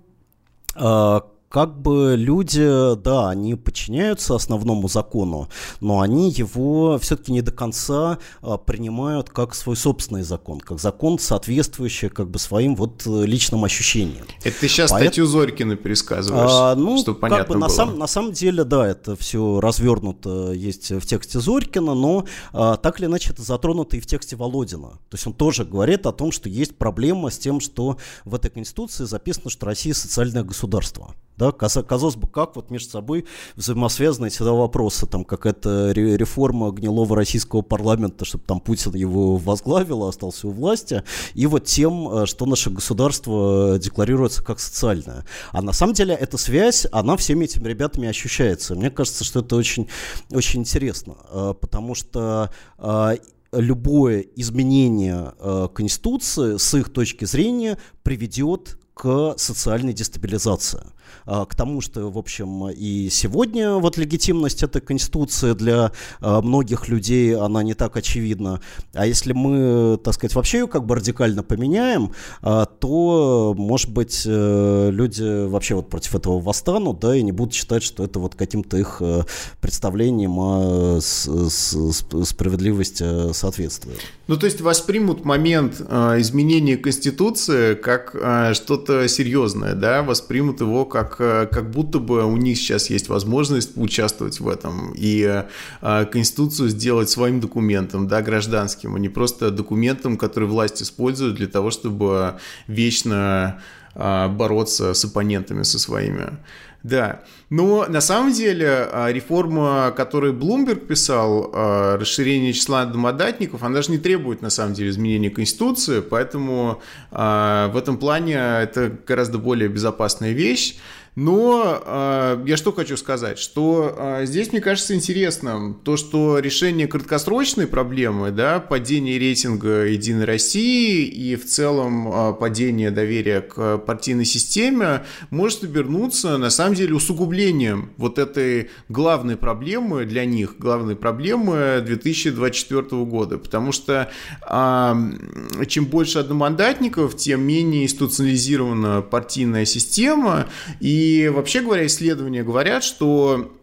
как бы люди, да, они подчиняются основному закону, но они его все-таки не до конца а, принимают как свой собственный закон, как закон, соответствующий как бы своим вот личным ощущениям. Это ты сейчас Поэт... статью Зорькина пересказываешь, а, ну, чтобы понятно как бы было. На, сам, на самом деле, да, это все развернуто есть в тексте Зорькина, но а, так или иначе это затронуто и в тексте Володина. То есть он тоже говорит о том, что есть проблема с тем, что в этой Конституции записано, что Россия социальное государство. Да, казалось бы, как вот между собой взаимосвязаны эти два вопроса, там какая-то реформа гнилого российского парламента, чтобы там Путин его возглавил, а остался у власти, и вот тем, э, что наше государство декларируется как социальное. А на самом деле эта связь, она всеми этими ребятами ощущается. Мне кажется, что это очень, очень интересно, э, потому что э, любое изменение Конституции с их точки зрения приведет к социальной дестабилизации. А, к тому, что, в общем, и сегодня вот легитимность этой Конституции для а, многих людей, она не так очевидна. А если мы, так сказать, вообще ее как бы радикально поменяем, а, то, может быть, э, люди вообще вот против этого восстанут, да, и не будут считать, что это вот каким-то их э, представлением о справедливости соответствует. Ну, то есть воспримут момент изменения Конституции как что-то серьезное, да, воспримут его как Э, как будто бы у них сейчас есть возможность участвовать в этом и э, Конституцию сделать своим документом, да, гражданским, а не просто документом, который власть использует для того, чтобы вечно э, бороться с оппонентами со своими. Да, но на самом деле реформа, которую Блумберг писал, расширение числа домодатников, она же не требует на самом деле изменения Конституции, поэтому в этом плане это гораздо более безопасная вещь. Но э, я что хочу сказать, что э, здесь, мне кажется, интересно то, что решение краткосрочной проблемы, да, падение рейтинга Единой России и в целом э, падение доверия к партийной системе может обернуться, на самом деле, усугублением вот этой главной проблемы для них, главной проблемы 2024 года. Потому что э, чем больше одномандатников, тем менее институционализирована партийная система, и и вообще говоря, исследования говорят, что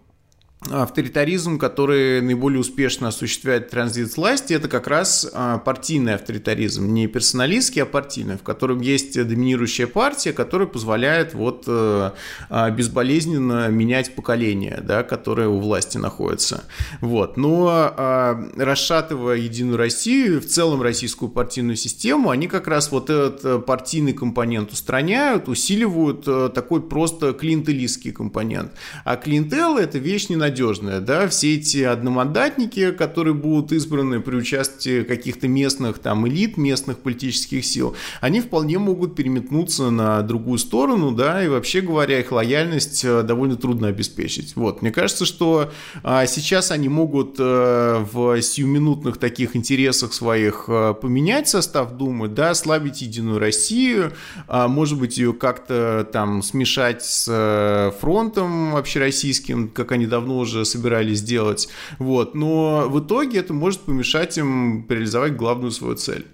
авторитаризм, который наиболее успешно осуществляет транзит власти, это как раз а, партийный авторитаризм, не персоналистский, а партийный, в котором есть доминирующая партия, которая позволяет вот э, а, безболезненно менять поколение, да, которое у власти находится. Вот. Но а, расшатывая Единую Россию, в целом российскую партийную систему, они как раз вот этот э, партийный компонент устраняют, усиливают э, такой просто клиентелистский компонент. А клиентела – это вещь ненадежная надежная, да, все эти одномандатники, которые будут избраны при участии каких-то местных там элит, местных политических сил, они вполне могут переметнуться на другую сторону, да, и вообще говоря, их лояльность э, довольно трудно обеспечить. Вот, мне кажется, что а, сейчас они могут а, в сиюминутных таких интересах своих а, поменять состав Думы, да, ослабить Единую Россию, а, может быть, ее как-то там смешать с фронтом общероссийским, как они давно уже собирались сделать. Вот. Но в итоге это может помешать им реализовать главную свою цель.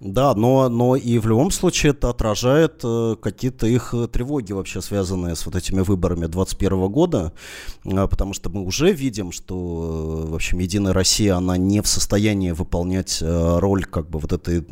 Да, но, но и в любом случае это отражает э, какие-то их тревоги вообще связанные с вот этими выборами 2021 года, э, потому что мы уже видим, что, э, в общем, Единая Россия, она не в состоянии выполнять э, роль как бы вот этой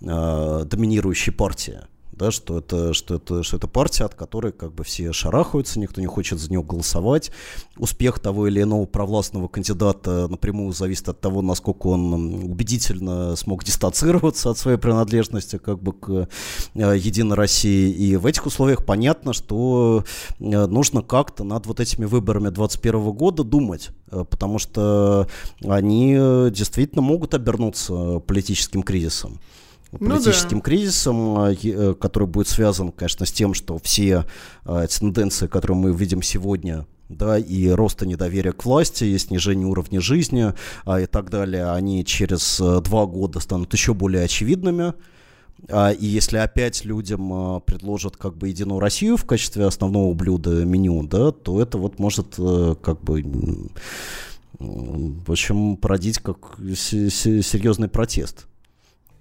э, доминирующей партии да, что это, что, это, что это партия, от которой как бы все шарахаются, никто не хочет за нее голосовать. Успех того или иного провластного кандидата напрямую зависит от того, насколько он убедительно смог дистанцироваться от своей принадлежности как бы к э, Единой России. И в этих условиях понятно, что э, нужно как-то над вот этими выборами 2021 года думать, э, потому что они действительно могут обернуться политическим кризисом политическим ну, да. кризисом, а, э, который будет связан, конечно, с тем, что все а, тенденции, которые мы видим сегодня, да, и роста недоверия к власти, и снижение уровня жизни а, и так далее, они через э, два года станут еще более очевидными. И если опять людям предложат как бы Единую Россию в качестве основного блюда меню, да, то это вот может э, как бы в общем, породить как серьезный протест.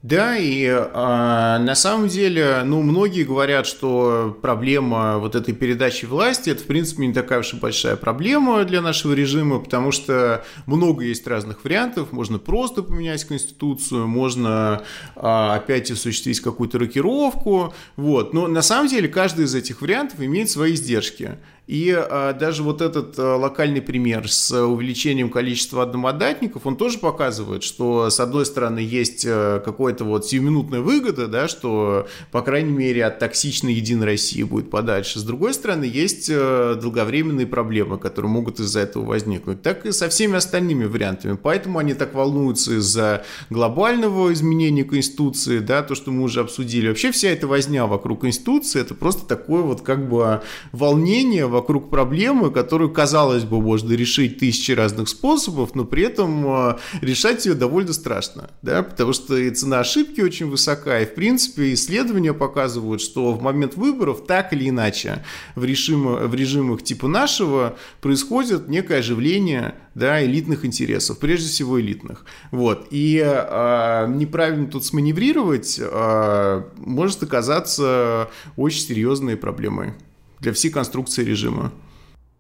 Да, и э, на самом деле, ну, многие говорят, что проблема вот этой передачи власти, это, в принципе, не такая уж и большая проблема для нашего режима, потому что много есть разных вариантов. Можно просто поменять Конституцию, можно э, опять осуществить какую-то рокировку, вот. Но на самом деле каждый из этих вариантов имеет свои издержки. И а, даже вот этот а, локальный пример с увеличением количества одномандатников, он тоже показывает, что с одной стороны есть а, какая-то вот сиюминутная выгода, да, что, по крайней мере, от токсичной Единой России будет подальше. С другой стороны, есть а, долговременные проблемы, которые могут из-за этого возникнуть. Так и со всеми остальными вариантами. Поэтому они так волнуются из-за глобального изменения Конституции, да, то, что мы уже обсудили. Вообще вся эта возня вокруг Конституции, это просто такое вот как бы волнение вокруг вокруг проблемы, которую, казалось бы, можно решить тысячи разных способов, но при этом э, решать ее довольно страшно, да, потому что и цена ошибки очень высока, и, в принципе, исследования показывают, что в момент выборов так или иначе в, режиме, в режимах типа нашего происходит некое оживление да, элитных интересов, прежде всего элитных. Вот. И э, неправильно тут сманеврировать э, может оказаться очень серьезной проблемой для всей конструкции режима.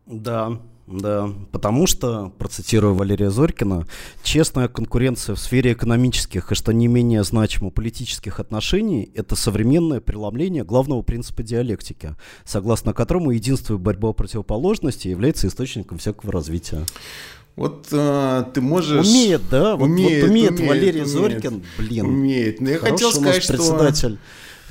Да, да, потому что, процитирую Валерия Зорькина, честная конкуренция в сфере экономических и, что не менее значимо, политических отношений – это современное преломление главного принципа диалектики, согласно которому единство и борьба противоположностей является источником всякого развития. Вот э, ты можешь... Умеет, да? Умеет, вот, вот умеет, умеет Валерий умеет, Зорькин, блин. Умеет. Но я хотел сказать, что... председатель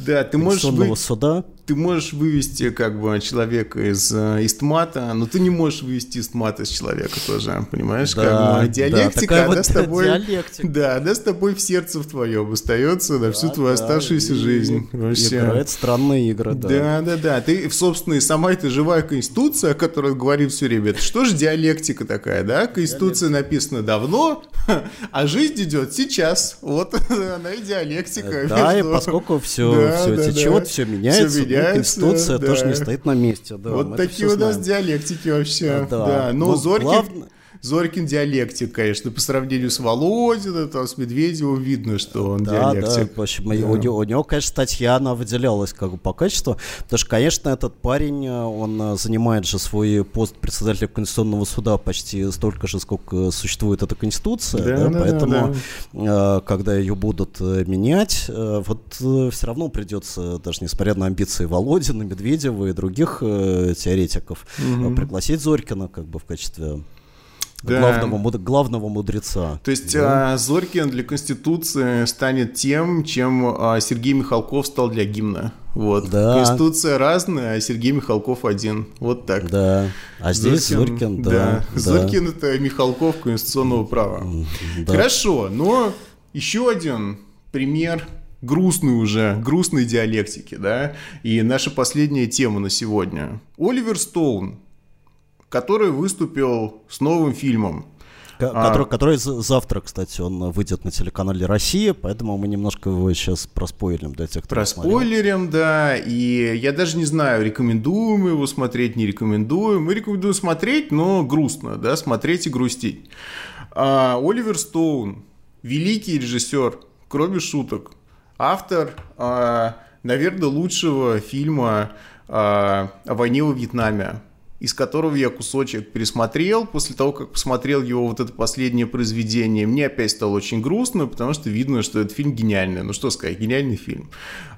да, ты можешь... Вы... суда ты можешь вывести как бы человека из э, истмата, но ты не можешь вывести истмата из человека тоже, понимаешь? Да, как бы диалектика, да, она вот с тобой, диалектика. да, она с тобой в сердце в твоем остается на всю да, твою да, оставшуюся жизнь. Вообще. Играет странные игры, да. Да, да, да. Ты, собственно, и сама эта живая конституция, о которой говорит все время, это что же диалектика такая, да? Конституция диалектика. написана давно, а жизнь идет сейчас. Вот она и диалектика. Да, между... и поскольку все, да, все да, течет, да. все меняется, все меняется, конституция да. тоже не стоит на месте. Да, вот такие у нас диалектики вообще. Да, да. Но, Но Зорькин... Главное... Зорькин диалектик, конечно, по сравнению с Володиным, там, с Медведевым видно, что он да, диалектик. Да, в общем, да. У, него, у него, конечно, Татьяна выделялась как бы по качеству, потому что, конечно, этот парень, он занимает же свой пост председателя Конституционного суда почти столько же, сколько существует эта Конституция, да, да, да, поэтому, да, да. когда ее будут э, менять, э, вот э, все равно придется, даже несмотря на амбиции Володина, Медведева и других теоретиков, угу. пригласить Зорькина как бы в качестве да. главного, главного мудреца. То есть да? а, для Конституции станет тем, чем а, Сергей Михалков стал для гимна. Вот. Да. Конституция разная, а Сергей Михалков один. Вот так. Да. А здесь Зорькин, Зорькин да, да. Зорькин это Михалков конституционного права. Да. Хорошо, но еще один пример грустной уже, грустной диалектики, да, и наша последняя тема на сегодня. Оливер Стоун, который выступил с новым фильмом. Который, а, который завтра, кстати, он выйдет на телеканале «Россия», поэтому мы немножко его сейчас проспойлерим для тех, кто Проспойлерим, да, и я даже не знаю, рекомендуем его смотреть, не рекомендуем. Мы рекомендуем смотреть, но грустно, да, смотреть и грустить. А, Оливер Стоун, великий режиссер, кроме шуток, автор, а, наверное, лучшего фильма а, о войне во Вьетнаме из которого я кусочек пересмотрел. После того, как посмотрел его вот это последнее произведение, мне опять стало очень грустно, потому что видно, что этот фильм гениальный. Ну что сказать, гениальный фильм.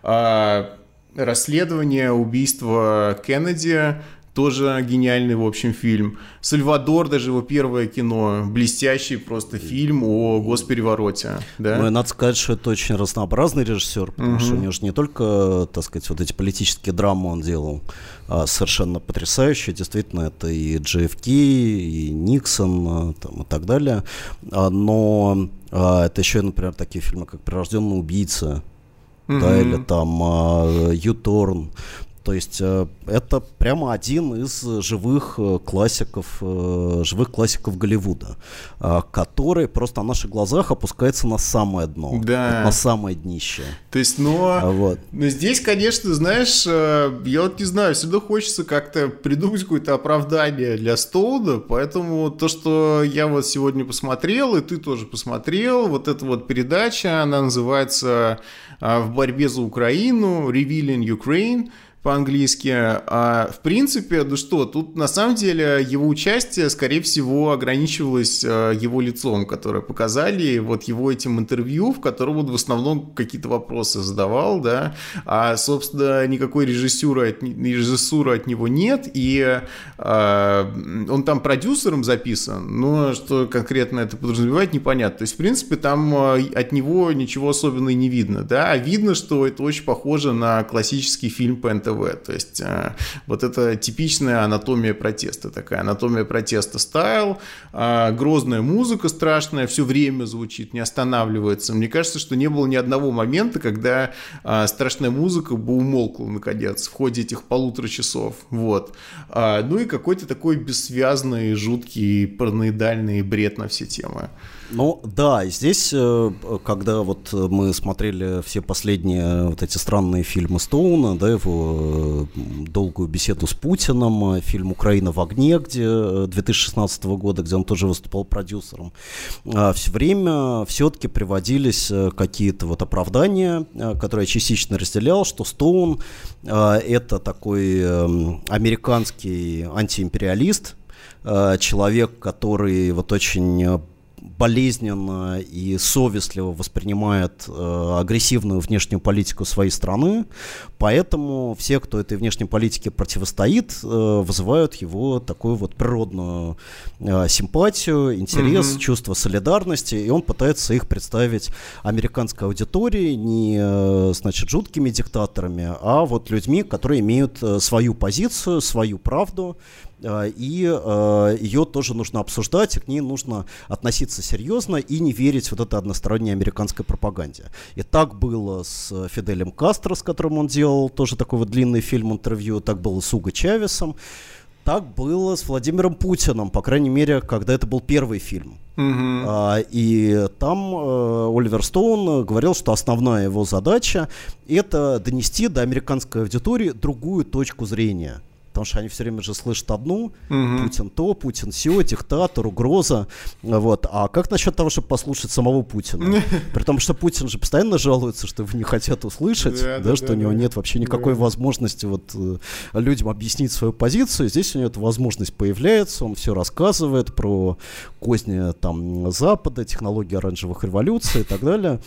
А, расследование убийства Кеннеди тоже гениальный, в общем, фильм. «Сальвадор», даже его первое кино, блестящий просто фильм о госперевороте. Да? Ну, и надо сказать, что это очень разнообразный режиссер, потому угу. что у него же не только, так сказать, вот эти политические драмы он делал, а совершенно потрясающие. Действительно, это и JFK, и Никсон, а, там, и так далее. А, но а, это еще, например, такие фильмы, как «Прирожденный убийца», mm-hmm. да, или там Юторн, То есть э, это прямо один из живых э, классиков, э, живых классиков Голливуда, э, который просто на наших глазах опускается на самое дно, Да. на самое днище. То есть, но, А вот. но здесь, конечно, знаешь, э, я вот не знаю, всегда хочется как-то придумать какое-то оправдание для Стоуна, поэтому то, что я вот сегодня посмотрел, и ты тоже посмотрел, вот эта вот передача, она называется э, «В борьбе за Украину», «Revealing Ukraine», по-английски. А, в принципе, ну что, тут на самом деле его участие, скорее всего, ограничивалось а, его лицом, которое показали, вот его этим интервью, в котором он в основном какие-то вопросы задавал, да, а, собственно, никакой режиссуры от, режиссуры от него нет, и а, он там продюсером записан, но что конкретно это подразумевает, непонятно. То есть, в принципе, там а, от него ничего особенного не видно, да, а видно, что это очень похоже на классический фильм по НТВ. То есть э, вот это типичная анатомия протеста такая. Анатомия протеста стайл, э, грозная музыка страшная, все время звучит, не останавливается. Мне кажется, что не было ни одного момента, когда э, страшная музыка бы умолкла наконец в ходе этих полутора часов. Вот. А, ну и какой-то такой бессвязный, жуткий, параноидальный бред на все темы. Ну да, здесь, э, когда вот мы смотрели все последние вот эти странные фильмы Стоуна, да, его э, долгую беседу с Путиным, э, фильм «Украина в огне», где 2016 года, где он тоже выступал продюсером, все время все-таки приводились какие-то вот оправдания, которые я частично разделял, что Стоун это такой эм, американский антиимпериалист, человек, который вот очень болезненно и совестливо воспринимает э, агрессивную внешнюю политику своей страны, поэтому все, кто этой внешней политике противостоит, э, вызывают его такую вот природную э, симпатию, интерес, mm-hmm. чувство солидарности, и он пытается их представить американской аудитории не, э, значит, жуткими диктаторами, а вот людьми, которые имеют э, свою позицию, свою правду, и э, ее тоже нужно обсуждать, и к ней нужно относиться серьезно и не верить вот этой односторонней американской пропаганде. И так было с Фиделем Кастро, с которым он делал тоже такой вот длинный фильм-интервью, так было с Уго Чавесом, так было с Владимиром Путиным, по крайней мере, когда это был первый фильм. Мгм. А, и там э, Оливер Стоун говорил, что основная его задача это донести до американской аудитории другую точку зрения. Потому что они все время же слышат одну, Мгм. Путин то, Путин сё, диктатор, угроза. Вот. А как насчет того, чтобы послушать самого Путина? При том, что Путин же постоянно жалуется, что его не хотят услышать, Да, да, да, что да, у него да. нет вообще никакой Да. возможности вот э, людям объяснить свою позицию. Здесь у него эта возможность появляется, он все рассказывает про козни там Запада, технологии оранжевых революций и так далее.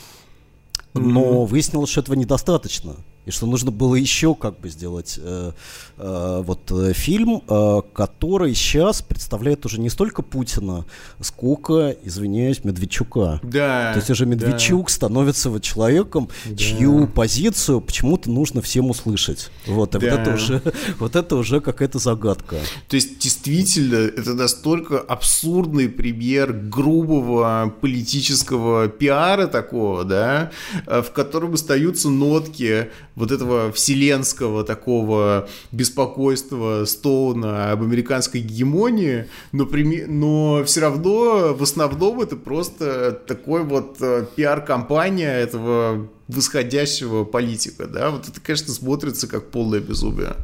Но выяснилось, что этого недостаточно. И что нужно было еще как бы сделать э, э, вот э, фильм, э, который сейчас представляет уже не столько Путина, сколько, извиняюсь, Медведчука. Да. То есть уже да. Медведчук становится вот человеком, чью позицию почему-то нужно всем услышать. Вот, и Да. вот это уже, вот это уже какая-то загадка. То есть, действительно, это настолько абсурдный пример грубого политического пиара такого, да, э, в котором остаются нотки вот этого вселенского такого беспокойства Стоуна об американской гегемонии, но, прими- но все равно в основном это просто такой вот э, пиар-компания этого восходящего политика, да, вот это, конечно, смотрится как полное безумие.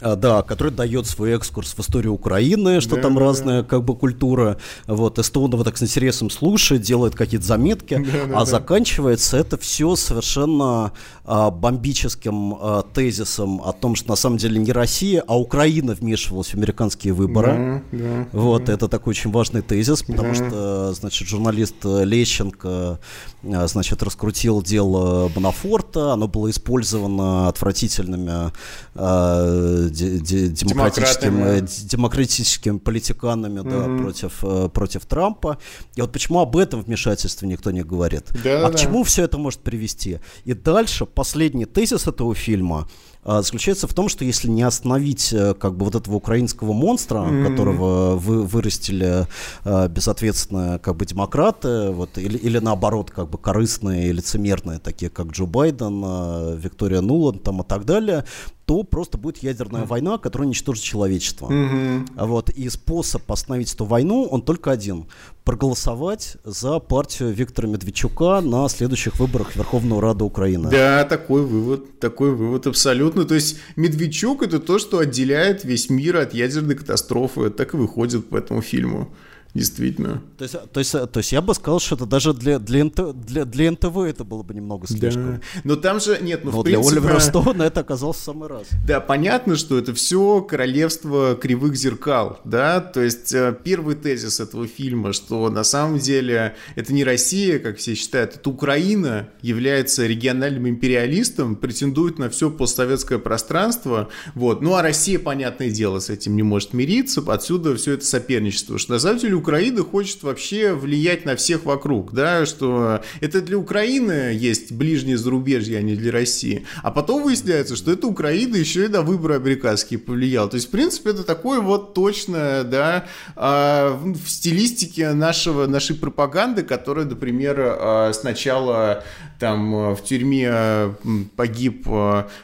А, да, который дает свой экскурс в историю Украины, что Да, там да, разная как бы культура. Вот, Эстонова так с интересом слушает, делает какие-то заметки, а заканчивается это все совершенно а, бомбическим а, тезисом о том, что на самом деле не Россия, а Украина вмешивалась в американские выборы. Да, да. Вот, это такой очень важный тезис, потому Да. что, значит, журналист э, Лещенко, э, значит, раскрутил дело Бонафорта, оно было использовано отвратительными э, де- де- демократическими, Демократами. э, д- демократическими политиканами да, против, э, против Трампа. И вот почему об этом вмешательстве никто не говорит? Да-да-да. а к чему все это может привести? И дальше последний тезис этого фильма а, заключается в том, что если не остановить э, как бы вот этого украинского монстра, mm-hmm. которого вы вырастили э, безответственно как бы демократы, вот, или, или наоборот как бы корыстные и лицемерные, такие как Джо Байден, э, Виктория Нулан там и так далее, то просто будет ядерная война, которая уничтожит человечество. Mm-hmm. Вот. И способ остановить эту войну, он только один. Проголосовать за партию Виктора Медведчука на следующих выборах Верховного Рада Украины. Да, такой вывод, такой вывод абсолютно. То есть Медведчук это то, что отделяет весь мир от ядерной катастрофы. Так и выходит по этому фильму. Действительно. То есть, то, есть, то есть я бы сказал, что это даже для, для, НТ, для, для НТВ это было бы немного слишком. Да. Но там же, нет, ну Но в для принципе... Оливера Стоуна это оказалось в самый раз. Да, понятно, что это все королевство кривых зеркал, да, то есть э, первый тезис этого фильма, что на самом деле это не Россия, как все считают, это Украина является региональным империалистом, претендует на все постсоветское пространство, вот, ну а Россия, понятное дело, с этим не может мириться, отсюда все это соперничество, что на самом деле Украина хочет вообще влиять на всех вокруг, да, что это для Украины есть ближнее зарубежье, а не для России. А потом выясняется, что это Украина еще и на выборы американские повлиял. То есть, в принципе, это такое вот точно, да, а, в стилистике нашего, нашей пропаганды, которая, например, а, сначала там в тюрьме погиб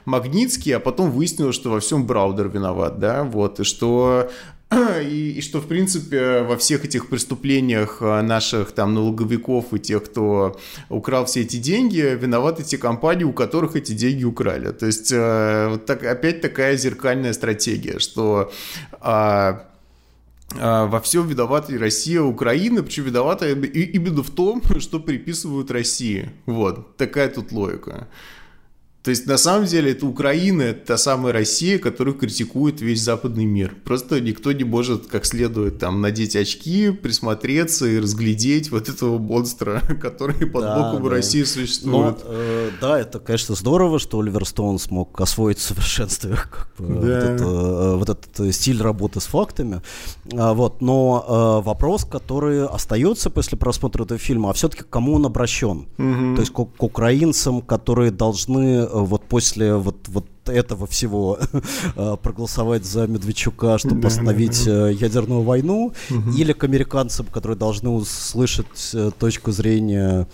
Магнитский, а потом выяснилось, что во всем Браудер виноват, да, вот, и что и, и что, в принципе, во всех этих преступлениях э, наших там налоговиков и тех, кто украл все эти деньги, виноваты те компании, у которых эти деньги украли. То есть, э, вот так, опять такая зеркальная стратегия, что а, во всем виновата Россия, Украина, причем виновата именно в том, что приписывают России. Вот, такая тут логика. То есть, на самом деле, это Украина, это та самая Россия, которую критикует весь западный мир. Просто никто не может как следует там надеть очки, присмотреться и разглядеть вот этого монстра, который под да, боком да. России существует. Но, э, да, это, конечно, здорово, что Оливер Стоун смог освоить в совершенстве как бы, да. вот, это, э, вот этот э, стиль работы с фактами. А, вот, но э, вопрос, который остается после просмотра этого фильма, а все-таки к кому он обращен? Угу. То есть к, к украинцам, которые должны вот после вот, вот этого всего э, проголосовать за Медведчука, чтобы остановить э, ядерную войну, или к американцам, которые должны услышать э, точку зрения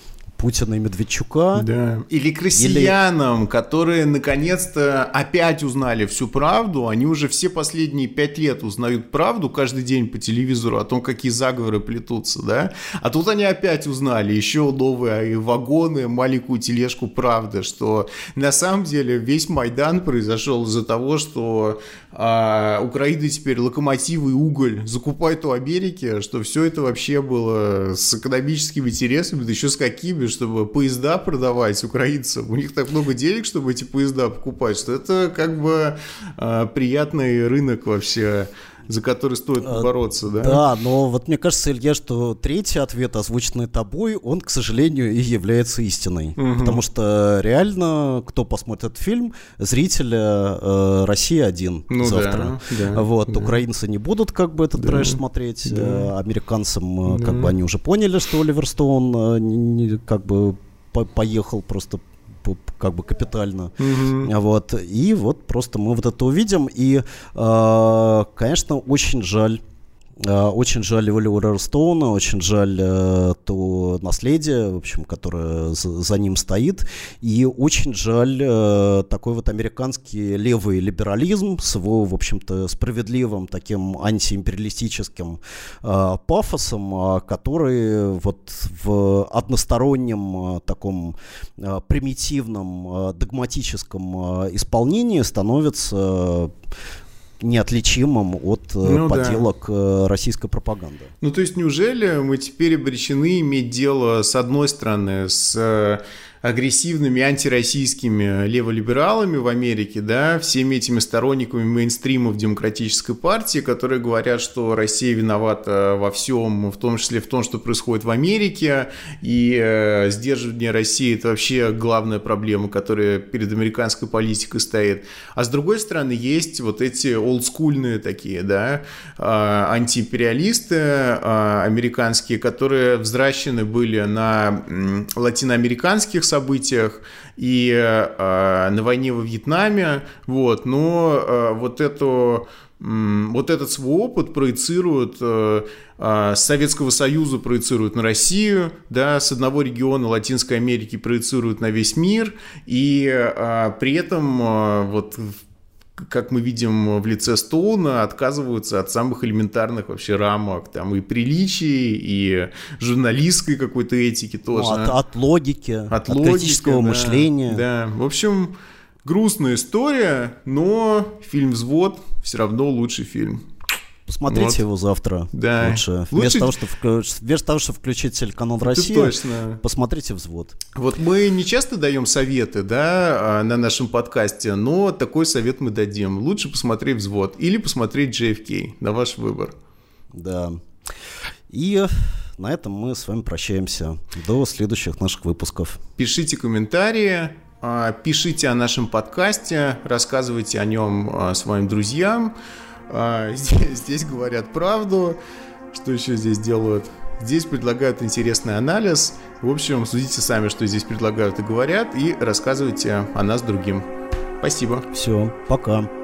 Путина и Медведчука. Да. Или к россиянам, Или... которые наконец-то опять узнали всю правду. Они уже все последние пять лет узнают правду каждый день по телевизору о том, какие заговоры плетутся, да? А тут они опять узнали еще новые вагоны, маленькую тележку правды, что на самом деле весь Майдан произошел из-за того, что а, Украина теперь локомотивы и уголь закупает у Америки, что все это вообще было с экономическими интересами, да еще с какими, чтобы поезда продавать украинцам. У них так много денег, чтобы эти поезда покупать, что это как бы а, приятный рынок вообще за который стоит а, бороться, да? Да, но вот мне кажется, Илья, что третий ответ, озвученный тобой, он, к сожалению, и является истиной. Угу. Потому что реально, кто посмотрит этот фильм, зрителя э, Россия один ну, завтра. Да, да, вот, да. украинцы не будут как бы этот да, трэш смотреть, да. э, американцам да. как бы они уже поняли, что Оливер Стоун э, не, как бы по поехал просто как бы капитально. Mm-hmm. Вот. И вот просто мы вот это увидим. И, э, конечно, очень жаль очень жаль Оливера Стоуна, очень жаль э, то наследие, в общем, которое за, ним стоит, и очень жаль э, такой вот американский левый либерализм с его, в общем-то, справедливым таким антиимпериалистическим э, пафосом, э, который вот в одностороннем таком примитивном догматическом исполнении становится неотличимым от э, ну, поделок да. Э, российской пропаганды. Ну, то есть, неужели мы теперь обречены иметь дело, с одной стороны, с э, агрессивными антироссийскими леволибералами в Америке, да, всеми этими сторонниками мейнстрима в демократической партии, которые говорят, что Россия виновата во всем, в том числе в том, что происходит в Америке, и э, сдерживание России – это вообще главная проблема, которая перед американской политикой стоит. А с другой стороны, есть вот эти олдскульные такие, да, э, антиимпериалисты э, американские, которые взращены были на латиноамериканских событиях, и э, на войне во Вьетнаме, вот, но э, вот эту вот этот свой опыт проецируют э, э, с Советского Союза проецируют на Россию, да, с одного региона Латинской Америки проецируют на весь мир, и э, при этом вот как мы видим в лице Стоуна, отказываются от самых элементарных вообще рамок, там и приличий, и журналистской какой-то этики ну, тоже. Ну, от, от логики, от, от логики, критического да, мышления. Да, в общем, грустная история, но фильм «Взвод» все равно лучший фильм. Посмотрите вот. его завтра. Да. Лучше. Лучше... Вместо, того, что вместо того, чтобы включить телеканал Россия, точно. посмотрите взвод. Вот мы не часто даем советы, да, а, на нашем подкасте, но такой совет мы дадим. Лучше посмотреть взвод или посмотреть JFK. На ваш выбор. Да. И на этом мы с вами прощаемся. До следующих наших выпусков. Пишите комментарии, а, пишите о нашем подкасте, рассказывайте о нем а, своим друзьям. А, здесь, здесь говорят правду. Что еще здесь делают? Здесь предлагают интересный анализ. В общем, судите сами, что здесь предлагают и говорят, и рассказывайте о нас другим. Спасибо. Все, пока.